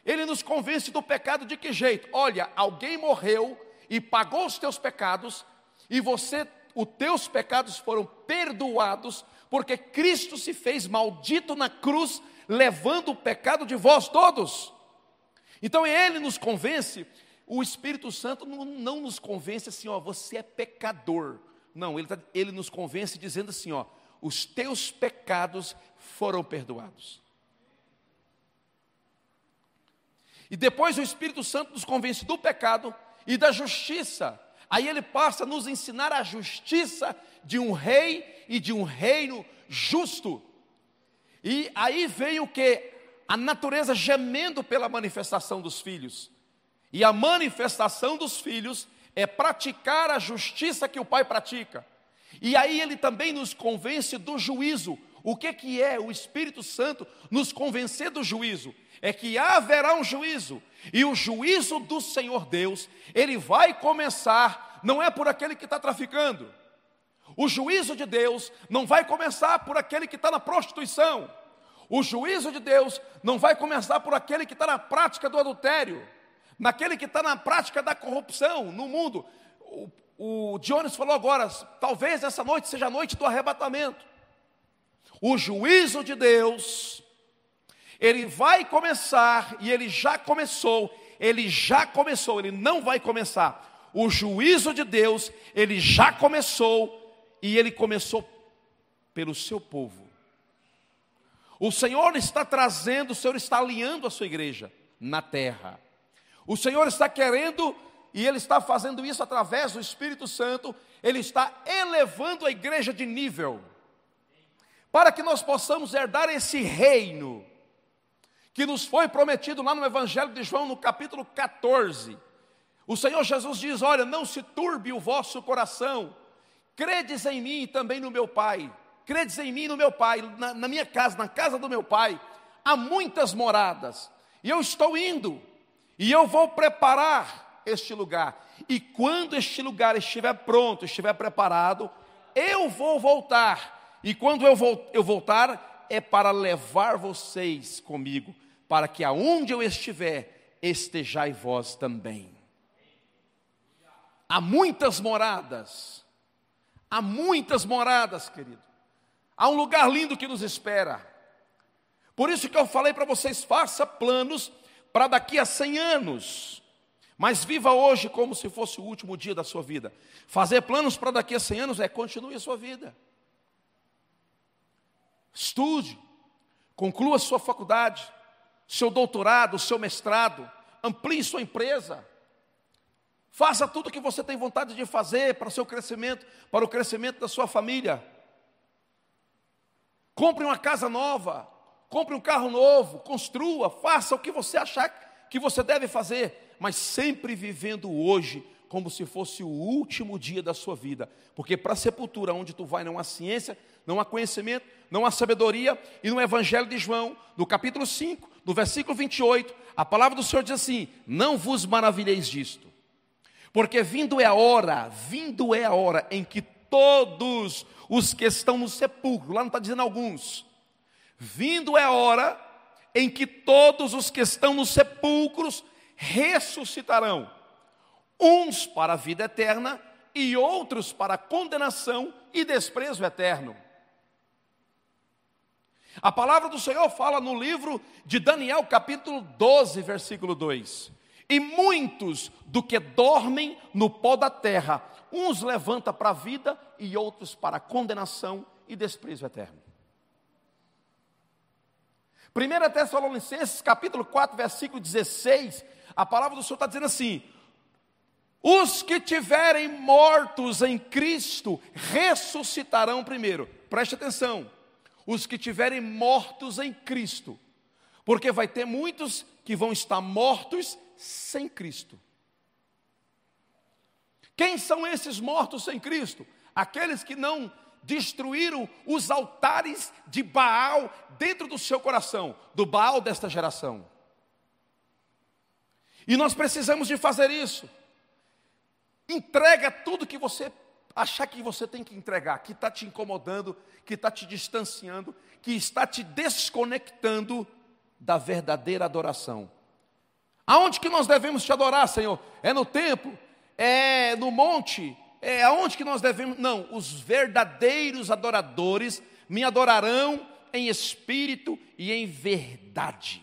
Ele nos convence do pecado de que jeito? Olha, alguém morreu e pagou os teus pecados, e você os teus pecados foram perdoados, porque Cristo se fez maldito na cruz, levando o pecado de vós todos. Então ele nos convence, o Espírito Santo não, não nos convence assim, ó, você é pecador. Não, ele, tá, ele nos convence dizendo assim, ó, os teus pecados foram perdoados. E depois o Espírito Santo nos convence do pecado e da justiça. Aí ele passa a nos ensinar a justiça de um rei e de um reino justo. E aí vem o que? A natureza gemendo pela manifestação dos filhos. E a manifestação dos filhos é praticar a justiça que o pai pratica. E aí ele também nos convence do juízo. O que, que é o Espírito Santo nos convencer do juízo? É que haverá um juízo, e o juízo do Senhor Deus, ele vai começar, não é por aquele que está traficando. O juízo de Deus não vai começar por aquele que está na prostituição. O juízo de Deus não vai começar por aquele que está na prática do adultério, naquele que está na prática da corrupção no mundo. O, o Jones falou agora: talvez essa noite seja a noite do arrebatamento. O juízo de Deus, ele vai começar e ele já começou, ele já começou, ele não vai começar. O juízo de Deus, ele já começou e ele começou pelo seu povo. O Senhor está trazendo, o Senhor está alinhando a sua igreja na terra. O Senhor está querendo e Ele está fazendo isso através do Espírito Santo, Ele está elevando a igreja de nível, para que nós possamos herdar esse reino, que nos foi prometido lá no Evangelho de João, no capítulo 14. O Senhor Jesus diz: Olha, não se turbe o vosso coração, credes em mim e também no meu Pai, credes em mim e no meu Pai, na, na minha casa, na casa do meu Pai, há muitas moradas, e eu estou indo, e eu vou preparar este lugar. E quando este lugar estiver pronto, estiver preparado, eu vou voltar. E quando eu, eu voltar, é para levar vocês comigo, para que aonde eu estiver, estejai vós também. Há muitas moradas, há muitas moradas, querido. Há um lugar lindo que nos espera. Por isso que eu falei para vocês, faça planos para daqui a 100 anos. Mas viva hoje como se fosse o último dia da sua vida. Fazer planos para daqui a 100 anos é continue a sua vida. Estude, conclua sua faculdade, seu doutorado, seu mestrado, amplie sua empresa. Faça tudo o que você tem vontade de fazer para o seu crescimento, para o crescimento da sua família. Compre uma casa nova, compre um carro novo, construa, faça o que você achar que você deve fazer, mas sempre vivendo hoje como se fosse o último dia da sua vida, porque para a sepultura onde tu vai não há ciência, não há conhecimento, não há sabedoria, e no Evangelho de João, no capítulo 5, no versículo 28, a palavra do Senhor diz assim: Não vos maravilheis disto, porque vindo é a hora, vindo é a hora em que todos os que estão no sepulcro, lá não está dizendo alguns, vindo é a hora em que todos os que estão nos sepulcros ressuscitarão, uns para a vida eterna e outros para a condenação e desprezo eterno. A palavra do Senhor fala no livro de Daniel, capítulo 12, versículo 2: E muitos do que dormem no pó da terra, uns levanta para a vida e outros para a condenação e desprezo eterno. 1 Tessalonicenses capítulo 4, versículo 16, a palavra do Senhor está dizendo assim: os que tiverem mortos em Cristo ressuscitarão primeiro. Preste atenção. Os que tiverem mortos em Cristo. Porque vai ter muitos que vão estar mortos sem Cristo. Quem são esses mortos sem Cristo? Aqueles que não destruíram os altares de Baal dentro do seu coração, do Baal desta geração. E nós precisamos de fazer isso. Entrega tudo que você achar que você tem que entregar, que está te incomodando, que está te distanciando, que está te desconectando da verdadeira adoração. Aonde que nós devemos te adorar, Senhor? É no templo? É no monte? É aonde que nós devemos? Não, os verdadeiros adoradores me adorarão em espírito e em verdade.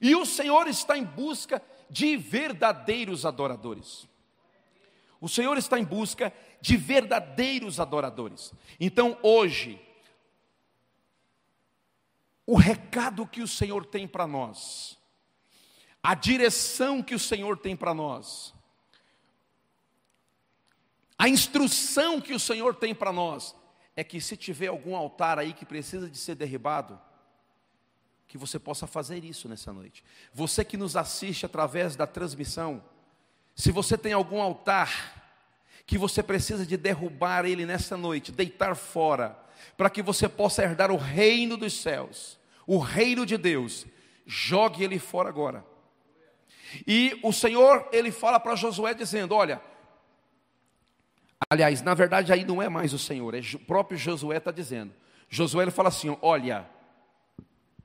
E o Senhor está em busca de verdadeiros adoradores. O Senhor está em busca de verdadeiros adoradores. Então, hoje, o recado que o Senhor tem para nós, a direção que o Senhor tem para nós, a instrução que o Senhor tem para nós, é que se tiver algum altar aí que precisa de ser derribado, que você possa fazer isso nessa noite. Você que nos assiste através da transmissão, se você tem algum altar que você precisa de derrubar ele nessa noite, deitar fora, para que você possa herdar o reino dos céus, o reino de Deus, jogue ele fora agora. E o Senhor, ele fala para Josué dizendo: Olha, aliás, na verdade aí não é mais o Senhor, é o próprio Josué está dizendo. Josué ele fala assim: Olha,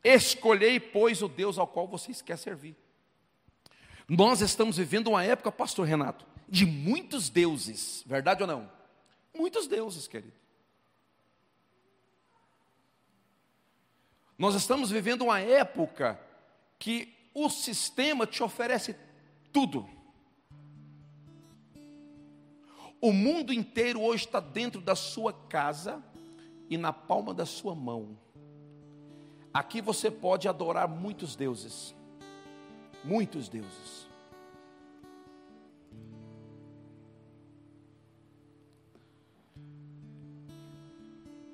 Escolhei, pois, o Deus ao qual vocês querem servir. Nós estamos vivendo uma época, pastor Renato, de muitos deuses, verdade ou não? Muitos deuses, querido. Nós estamos vivendo uma época que o sistema te oferece tudo. O mundo inteiro hoje está dentro da sua casa e na palma da sua mão. Aqui você pode adorar muitos deuses, muitos deuses.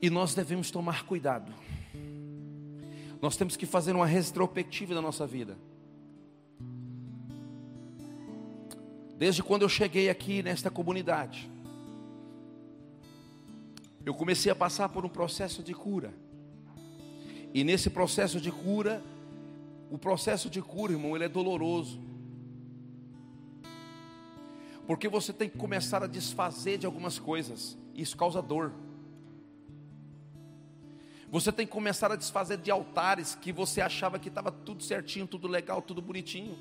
E nós devemos tomar cuidado. Nós temos que fazer uma retrospectiva da nossa vida. Desde quando eu cheguei aqui nesta comunidade, eu comecei a passar por um processo de cura. E nesse processo de cura, o processo de cura, irmão, ele é doloroso. Porque você tem que começar a desfazer de algumas coisas. Isso causa dor. Você tem que começar a desfazer de altares que você achava que estava tudo certinho, tudo legal, tudo bonitinho.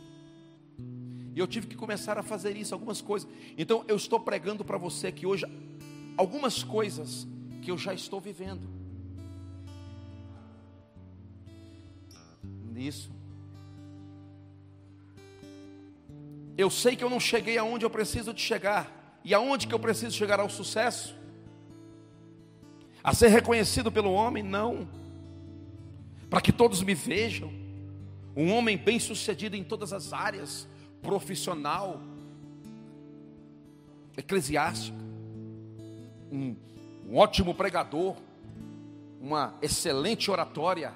E eu tive que começar a fazer isso, algumas coisas. Então eu estou pregando para você que hoje algumas coisas que eu já estou vivendo. Nisso. Eu sei que eu não cheguei aonde eu preciso de chegar. E aonde que eu preciso chegar ao sucesso? A ser reconhecido pelo homem? Não. Para que todos me vejam. Um homem bem sucedido em todas as áreas profissional, eclesiástico, um, um ótimo pregador, uma excelente oratória,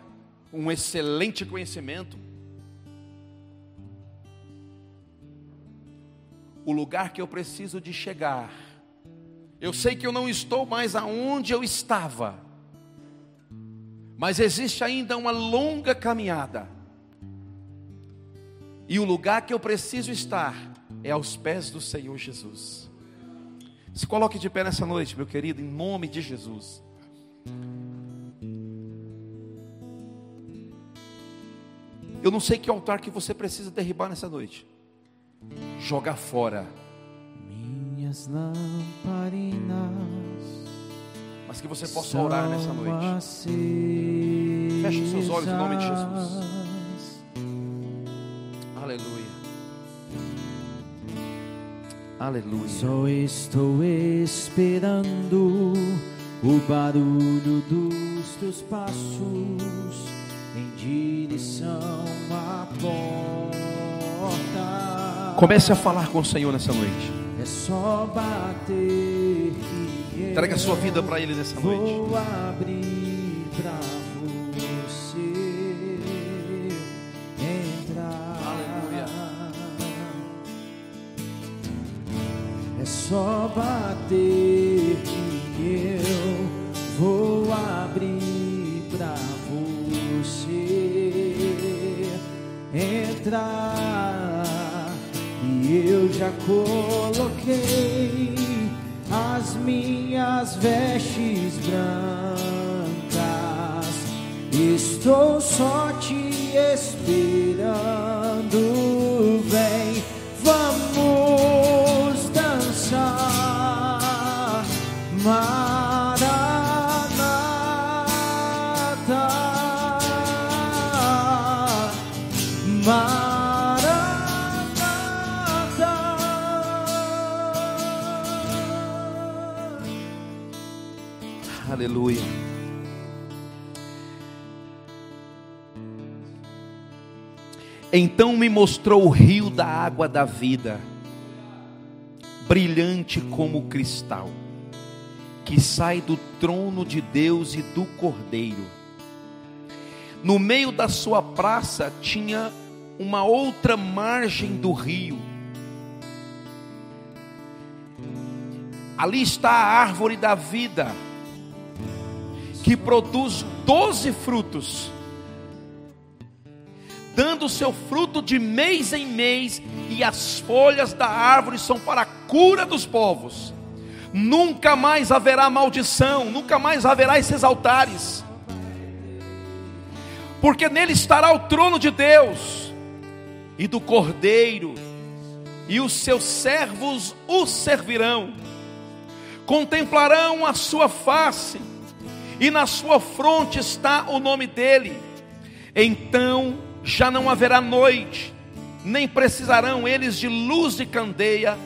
um excelente conhecimento. O lugar que eu preciso de chegar, eu sei que eu não estou mais aonde eu estava, mas existe ainda uma longa caminhada e o lugar que eu preciso estar é aos pés do Senhor Jesus. Se coloque de pé nessa noite, meu querido, em nome de Jesus. Eu não sei que altar que você precisa derribar nessa noite. Jogar fora. Minhas lamparinas. Mas que você possa orar nessa noite. Feche os seus olhos em nome de Jesus. Aleluia. Aleluia. Só estou esperando o barulho dos teus passos em direção à porta. Comece a falar com o Senhor nessa noite. É só bater. Entrega a sua vida para Ele nessa noite. Vou abrir para só bater que eu vou abrir pra você entrar. E eu já coloquei as minhas vestes brancas. Estou só te esperando. Então me mostrou o rio da água da vida, brilhante como cristal, que sai do trono de Deus e do Cordeiro. No meio da sua praça tinha uma outra margem do rio. Ali está a árvore da vida que produz doze frutos, dando seu fruto de mês em mês, e as folhas da árvore são para a cura dos povos. Nunca mais haverá maldição, nunca mais haverá esses altares, porque nele estará o trono de Deus e do Cordeiro, e os seus servos o servirão, contemplarão a sua face, e na sua fronte está o nome dele. Então já não haverá noite, nem precisarão eles de luz de candeia,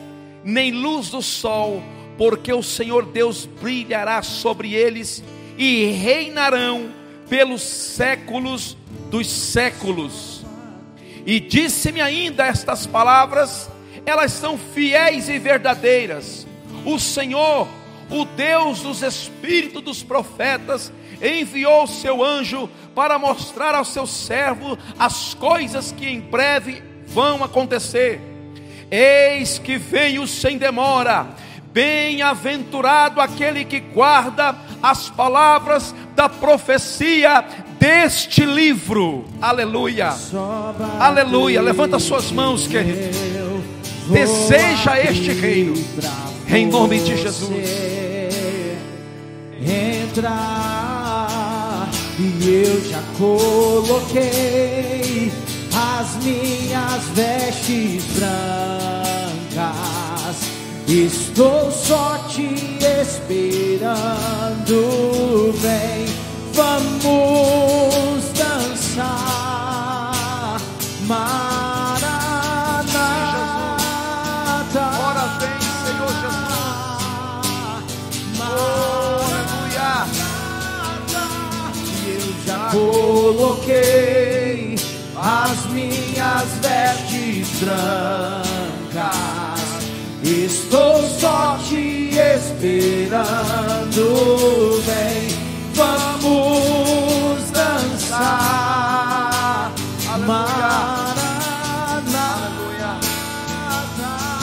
nem luz do sol, porque o Senhor Deus brilhará sobre eles e reinarão pelos séculos dos séculos. E disse-me ainda estas palavras, elas são fiéis e verdadeiras. O Senhor, o Deus dos espíritos dos profetas, enviou seu anjo para mostrar ao seu servo as coisas que em breve vão acontecer. Eis que veio sem demora. Bem-aventurado aquele que guarda as palavras da profecia deste livro. Aleluia. Aleluia. Levanta suas mãos, querido. Deseja este reino. Em nome de Jesus. Entrar e eu já coloquei as minhas vestes brancas. Estou só te esperando, vem, vamos dançar. Coloquei as minhas vestes brancas. Estou só te esperando, vem, vamos dançar. Maranata.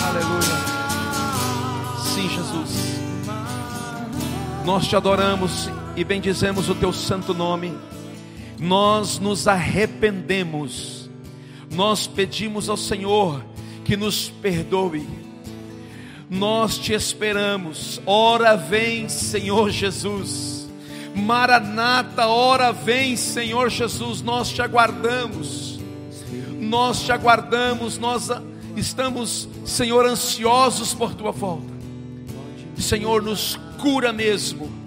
Aleluia. Sim, Jesus. Nós te adoramos e bendizemos o teu santo nome. Nós nos arrependemos. Nós pedimos ao Senhor que nos perdoe. Nós te esperamos. Ora vem, Senhor Jesus. Maranata, ora vem, Senhor Jesus. Nós te aguardamos. Nós te aguardamos. Nós estamos, Senhor, ansiosos por tua volta. Senhor, nos cura mesmo.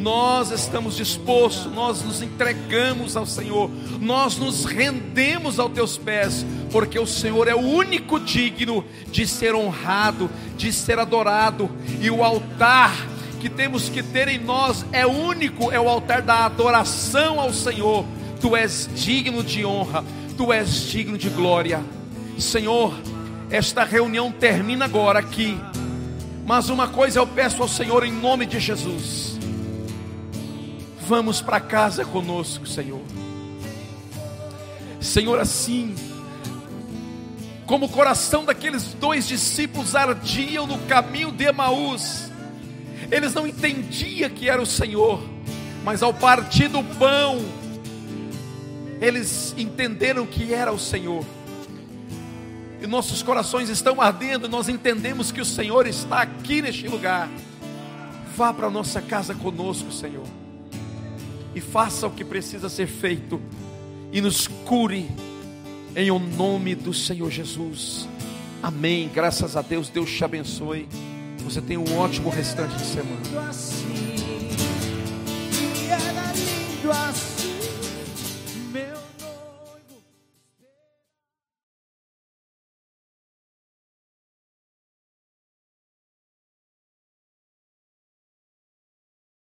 Nós estamos dispostos, nós nos entregamos ao Senhor, nós nos rendemos aos teus pés, porque o Senhor é o único digno de ser honrado, de ser adorado, e o altar que temos que ter em nós é único, é o altar da adoração ao Senhor. Tu és digno de honra, tu és digno de glória. Senhor, esta reunião termina agora aqui. Mas uma coisa eu peço ao Senhor em nome de Jesus. Vamos para casa conosco, Senhor. Senhor, assim, como o coração daqueles dois discípulos ardiam no caminho de Emaús, eles não entendiam que era o Senhor, mas ao partir do pão, eles entenderam que era o Senhor. E nossos corações estão ardendo, nós entendemos que o Senhor está aqui neste lugar. Vá para a nossa casa conosco, Senhor e faça o que precisa ser feito e nos cure em o nome do Senhor Jesus. Amém. Graças a Deus, Deus te abençoe. Você tem um ótimo restante de semana.